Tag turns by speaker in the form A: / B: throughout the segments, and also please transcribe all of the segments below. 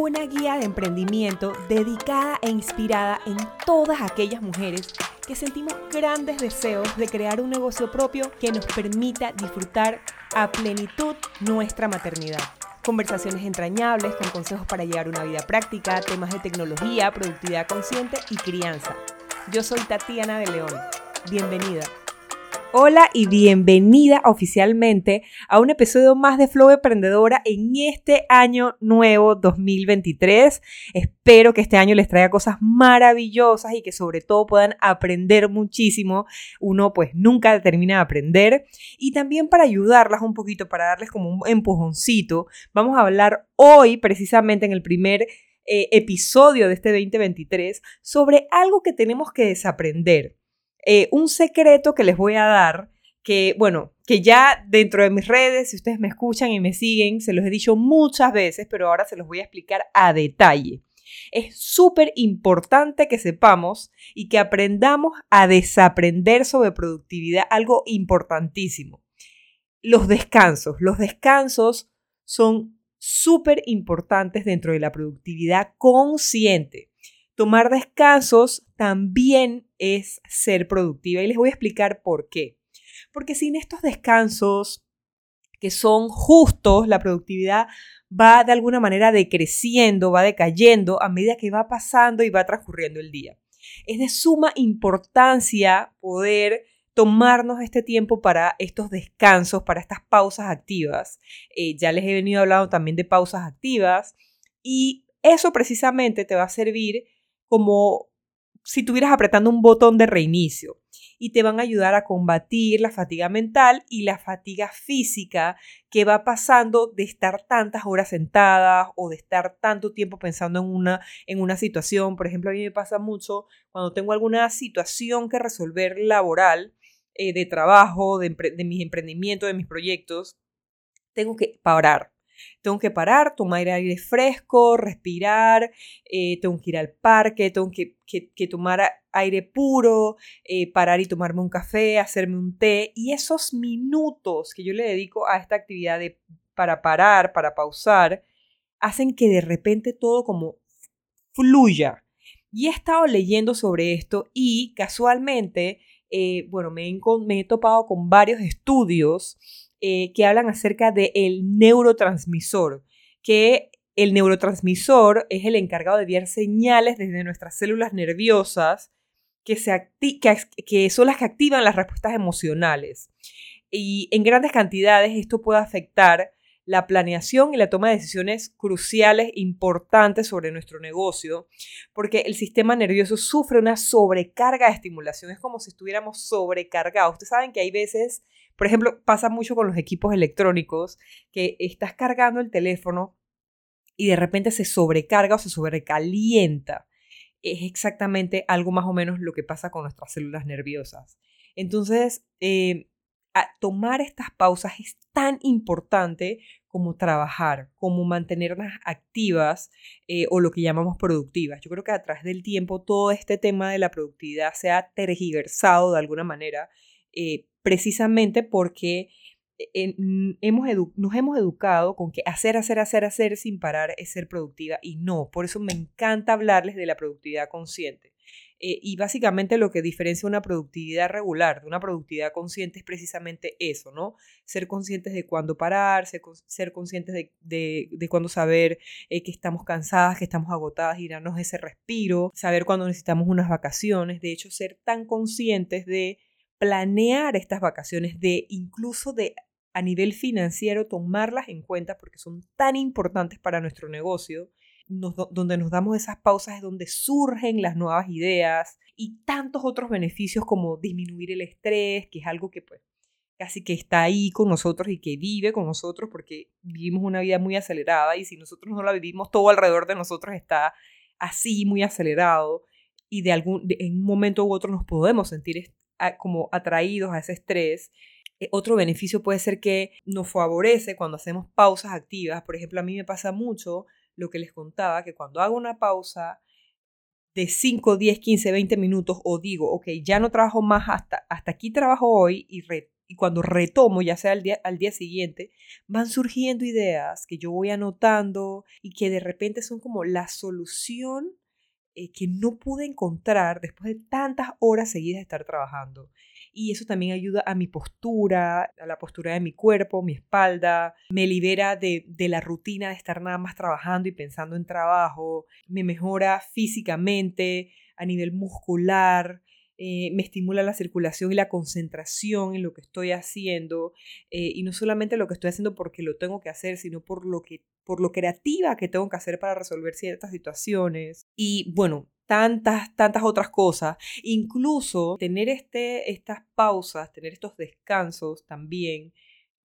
A: una guía de emprendimiento dedicada e inspirada en todas aquellas mujeres que sentimos grandes deseos de crear un negocio propio que nos permita disfrutar a plenitud nuestra maternidad. Conversaciones entrañables con consejos para llevar una vida práctica, temas de tecnología, productividad consciente y crianza. Yo soy Tatiana de León. Bienvenida. Hola y bienvenida oficialmente a un episodio más de Flow Emprendedora en este año nuevo 2023. Espero que este año les traiga cosas maravillosas y que sobre todo puedan aprender muchísimo. Uno pues nunca termina de aprender. Y también para ayudarlas un poquito, para darles como un empujoncito, vamos a hablar hoy precisamente en el primer eh, episodio de este 2023 sobre algo que tenemos que desaprender eh, un secreto que les voy a dar, que bueno, que ya dentro de mis redes, si ustedes me escuchan y me siguen, se los he dicho muchas veces, pero ahora se los voy a explicar a detalle. Es súper importante que sepamos y que aprendamos a desaprender sobre productividad, algo importantísimo. Los descansos. Los descansos son súper importantes dentro de la productividad consciente. Tomar descansos también es ser productiva y les voy a explicar por qué. Porque sin estos descansos que son justos, la productividad va de alguna manera decreciendo, va decayendo a medida que va pasando y va transcurriendo el día. Es de suma importancia poder tomarnos este tiempo para estos descansos, para estas pausas activas. Eh, ya les he venido hablando también de pausas activas y eso precisamente te va a servir como si estuvieras apretando un botón de reinicio y te van a ayudar a combatir la fatiga mental y la fatiga física que va pasando de estar tantas horas sentadas o de estar tanto tiempo pensando en una, en una situación. Por ejemplo, a mí me pasa mucho cuando tengo alguna situación que resolver laboral, eh, de trabajo, de, de mis emprendimientos, de mis proyectos, tengo que parar tengo que parar, tomar aire fresco, respirar, eh, tengo que ir al parque, tengo que, tomar aire puro, eh, parar y tomarme un café, hacerme un té. Y esos minutos que yo le dedico a esta actividad de, para parar, para pausar, hacen que de repente todo como fluya. Y he estado leyendo sobre esto y casualmente, eh, bueno, me he topado con varios estudios eh, que hablan acerca del el neurotransmisor, que el neurotransmisor es el encargado de enviar señales desde nuestras células nerviosas que, que son las que activan las respuestas emocionales. Y en grandes cantidades esto puede afectar la planeación y la toma de decisiones cruciales importantes sobre nuestro negocio, porque el sistema nervioso sufre una sobrecarga de estimulación, es como si estuviéramos sobrecargados. Ustedes saben que hay veces por ejemplo, pasa mucho con los equipos electrónicos que estás cargando el teléfono y de repente se sobrecarga o se sobrecalienta. Es exactamente algo más o menos lo que pasa con nuestras células nerviosas. Entonces, eh, tomar estas pausas es tan importante como trabajar, como mantenerlas activas eh, o lo que llamamos productivas. Yo creo que a través del tiempo todo este tema de la productividad se ha tergiversado de alguna manera eh, precisamente porque eh, hemos nos hemos educado con que hacer, hacer, hacer, hacer sin parar es ser productiva y no, por eso me encanta hablarles de la productividad consciente. Eh, y básicamente lo que diferencia una productividad regular de una productividad consciente es precisamente eso, ¿no? Ser conscientes de cuándo parar, ser, conscientes de, de, de cuándo saber eh, que estamos cansadas, que estamos agotadas y darnos ese respiro, saber cuándo necesitamos unas vacaciones, de hecho ser tan conscientes de planear estas vacaciones, de incluso de a nivel financiero tomarlas en cuenta porque son tan importantes para nuestro negocio. donde nos damos esas pausas es donde surgen las nuevas ideas y tantos otros beneficios como disminuir el estrés, que es algo que pues casi que está ahí con nosotros y que vive con nosotros porque vivimos una vida muy acelerada y si nosotros no la vivimos todo alrededor de nosotros está así muy acelerado y de algún en un momento u otro nos podemos sentir como atraídos a ese estrés. Eh, otro beneficio puede ser que nos favorece cuando hacemos pausas activas. Por ejemplo, a mí me pasa mucho lo que les contaba, que cuando hago una pausa de 5, 10, 15, 20 minutos o digo, ok, ya no trabajo más hasta, hasta aquí trabajo hoy y, y cuando retomo, ya sea al día, al día siguiente, van surgiendo ideas que yo voy anotando y que de repente son como la solución eh, que no pude encontrar después de tantas horas seguidas de estar trabajando. Y eso también ayuda a mi postura, a la postura de mi cuerpo, mi espalda, me libera de, de la rutina de estar nada más trabajando y pensando en trabajo, me mejora físicamente, a nivel muscular, eh, me estimula la circulación y la concentración en lo que estoy haciendo eh, y no solamente lo que estoy haciendo porque lo tengo que hacer, sino por lo que por lo creativa que tengo que hacer para resolver ciertas situaciones y bueno, tantas tantas otras cosas, incluso tener este estas pausas, tener estos descansos también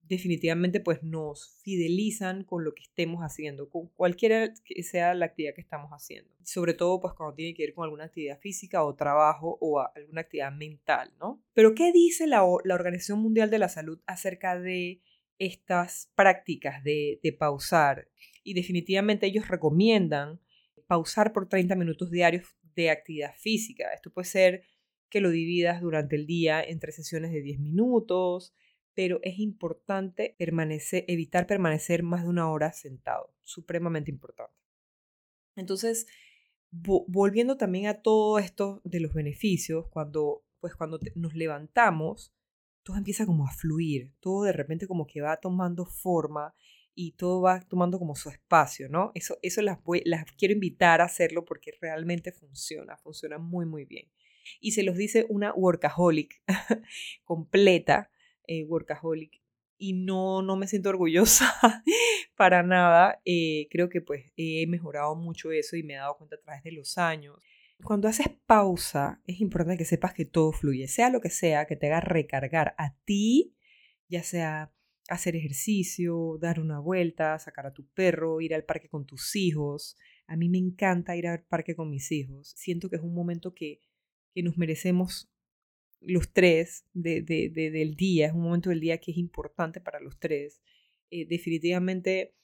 A: definitivamente pues nos fidelizan con lo que estemos haciendo, con cualquiera que sea la actividad que estamos haciendo. Sobre todo pues cuando tiene que ver con alguna actividad física o trabajo o alguna actividad mental, ¿no? Pero ¿qué dice la, la Organización Mundial de la Salud acerca de estas prácticas de, de pausar? Y definitivamente ellos recomiendan pausar por 30 minutos diarios de actividad física. Esto puede ser que lo dividas durante el día entre sesiones de 10 minutos, pero es importante permanecer, evitar permanecer más de una hora sentado, supremamente importante. Entonces, volviendo también a todo esto de los beneficios, cuando, pues cuando nos levantamos, todo empieza como a fluir, todo de repente como que va tomando forma y todo va tomando como su espacio, ¿no? Eso, eso las, las quiero invitar a hacerlo porque realmente funciona, funciona muy, muy bien. Y se los dice una workaholic completa, eh, workaholic y no, no me siento orgullosa para nada. Eh, creo que pues he mejorado mucho eso y me he dado cuenta a través de los años. Cuando haces pausa, es importante que sepas que todo fluye, sea lo que sea, que te haga recargar a ti, ya sea hacer ejercicio, dar una vuelta, sacar a tu perro, ir al parque con tus hijos. A mí me encanta ir al parque con mis hijos. Siento que es un momento que, que nos merecemos los tres de, de, del día, es un momento del día que es importante para los tres. Eh, definitivamente,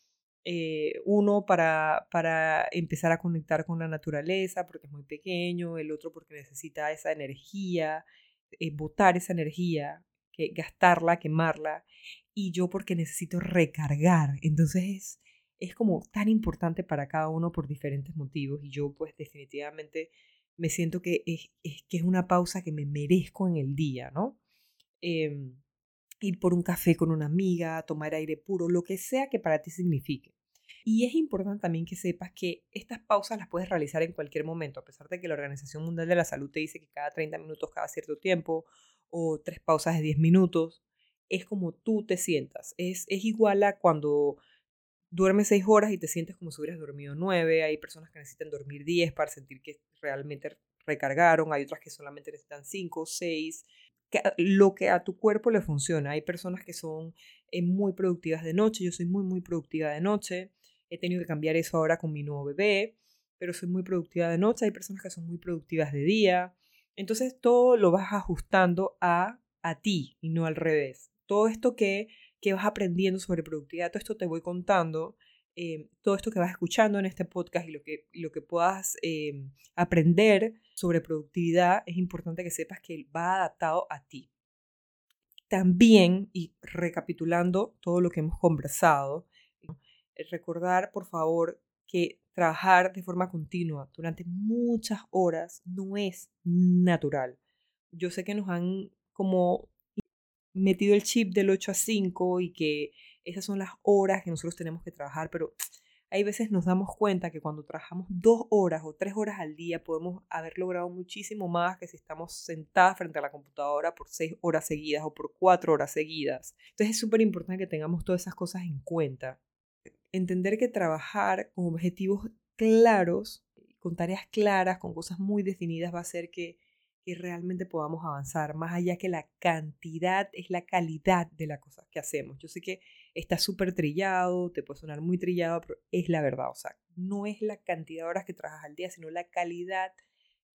A: eh, uno para, para empezar a conectar con la naturaleza, porque es muy pequeño, el otro porque necesita esa energía, eh, botar esa energía, que, gastarla, quemarla, y yo porque necesito recargar. Entonces es, es como tan importante para cada uno por diferentes motivos, y yo pues definitivamente me siento que es, que es una pausa que me merezco en el día, ¿no? Em, ir por un café con una amiga, tomar aire puro, lo que sea que para ti signifique. Y es importante también que sepas que estas pausas las puedes realizar en cualquier momento, a pesar de que la Organización Mundial de la Salud te dice que cada 30 minutos, cada cierto tiempo, o tres pausas de 10 minutos, es como tú te sientas. Es, es igual a cuando duermes seis horas y te sientes como si hubieras dormido nueve. Hay personas que necesitan dormir diez para sentir que realmente recargaron. Hay otras que solamente necesitan cinco, seis. Que, lo que a tu cuerpo le funciona. Hay personas que son eh, muy productivas de noche. Yo soy muy, muy productiva de noche. He tenido que cambiar eso ahora con mi nuevo bebé, pero soy muy productiva de noche. Hay personas que son muy productivas de día. Entonces todo lo vas ajustando a, a ti y no al revés. Todo esto que que vas aprendiendo sobre productividad, todo esto te voy contando, eh, todo esto que vas escuchando en este podcast y lo que, lo que puedas eh, aprender sobre productividad, es importante que sepas que va adaptado a ti. También, y recapitulando todo lo que hemos conversado, recordar, por favor, que trabajar de forma continua durante muchas horas no es natural. Yo sé que nos han como metido el chip del 8 a 5 y que esas son las horas que nosotros tenemos que trabajar, pero hay veces nos damos cuenta que cuando trabajamos dos horas o tres horas al día podemos haber logrado muchísimo más que si estamos sentadas frente a la computadora por seis horas seguidas o por cuatro horas seguidas. Entonces es súper importante que tengamos todas esas cosas en cuenta. Entender que trabajar con objetivos claros, con tareas claras, con cosas muy definidas va a hacer que que realmente podamos avanzar, más allá que la cantidad es la calidad de las cosas que hacemos. Yo sé que está súper trillado, te puede sonar muy trillado, pero es la verdad, o sea, no es la cantidad de horas que trabajas al día, sino la calidad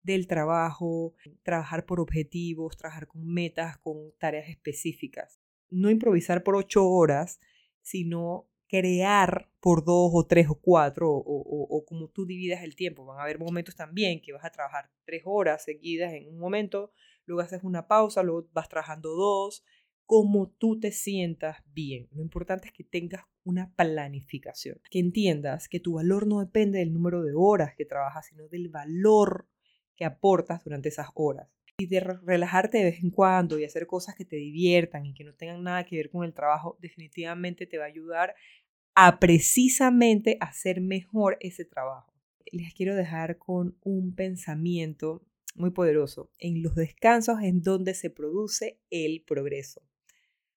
A: del trabajo, trabajar por objetivos, trabajar con metas, con tareas específicas. No improvisar por ocho horas, sino crear por dos o tres o cuatro o, o, como tú dividas el tiempo. Van a haber momentos también que vas a trabajar tres horas seguidas en un momento, luego haces una pausa, luego vas trabajando dos, como tú te sientas bien. Lo importante es que tengas una planificación, que entiendas que tu valor no depende del número de horas que trabajas, sino del valor que aportas durante esas horas. Y de relajarte de vez en cuando y hacer cosas que te diviertan y que no tengan nada que ver con el trabajo, definitivamente te va a ayudar a precisamente hacer mejor ese trabajo. Les quiero dejar con un pensamiento muy poderoso. En los descansos en donde se produce el progreso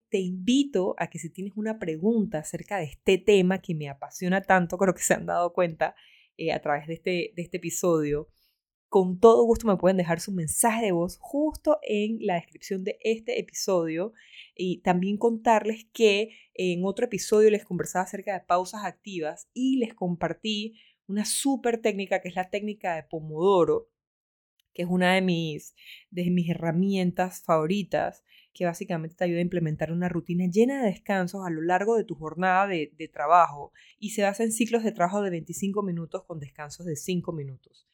A: te invito a que si tienes una pregunta acerca de este tema que me apasiona tanto, creo que se han dado cuenta eh, a través de este, de este episodio, con todo gusto me pueden dejar su mensaje de voz justo en la descripción de este episodio y también contarles que en otro episodio les conversaba acerca de pausas activas y les compartí una súper técnica que es la técnica de Pomodoro, que es una de mis, de mis herramientas favoritas que básicamente te ayuda a implementar una rutina llena de descansos a lo largo de tu jornada de, trabajo y se basa en ciclos de trabajo de 25 minutos con descansos de 5 minutos.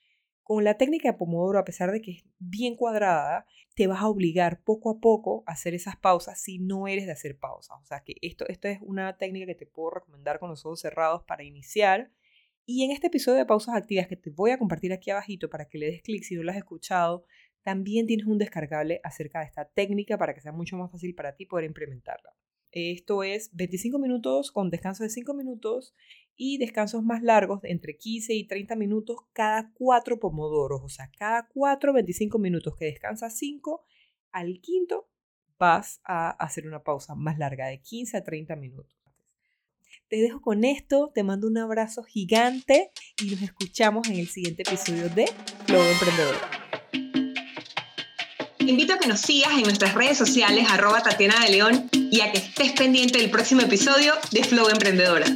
A: Con la técnica de Pomodoro, a pesar de que es bien cuadrada, te vas a obligar poco a poco a hacer esas pausas si no eres de hacer pausas. O sea que esto, esto es una técnica que te puedo recomendar con los ojos cerrados para iniciar. Y en este episodio de pausas activas que te voy a compartir aquí abajito para que le des clic si no lo has escuchado, también tienes un descargable acerca de esta técnica para que sea mucho más fácil para ti poder implementarla. Esto es 25 minutos con descanso de 5 minutos y descansos más largos de entre 15 y 30 minutos cada 4 pomodoros. O sea, cada 4, 25 minutos que descansas 5, al quinto vas a hacer una pausa más larga de 15 a 30 minutos. Te dejo con esto, te mando un abrazo gigante y nos escuchamos en el siguiente episodio de Flow Emprendedor
B: invito a que nos sigas en nuestras redes sociales, arroba Tatiana de y a que estés pendiente del próximo episodio de Flow Emprendedora.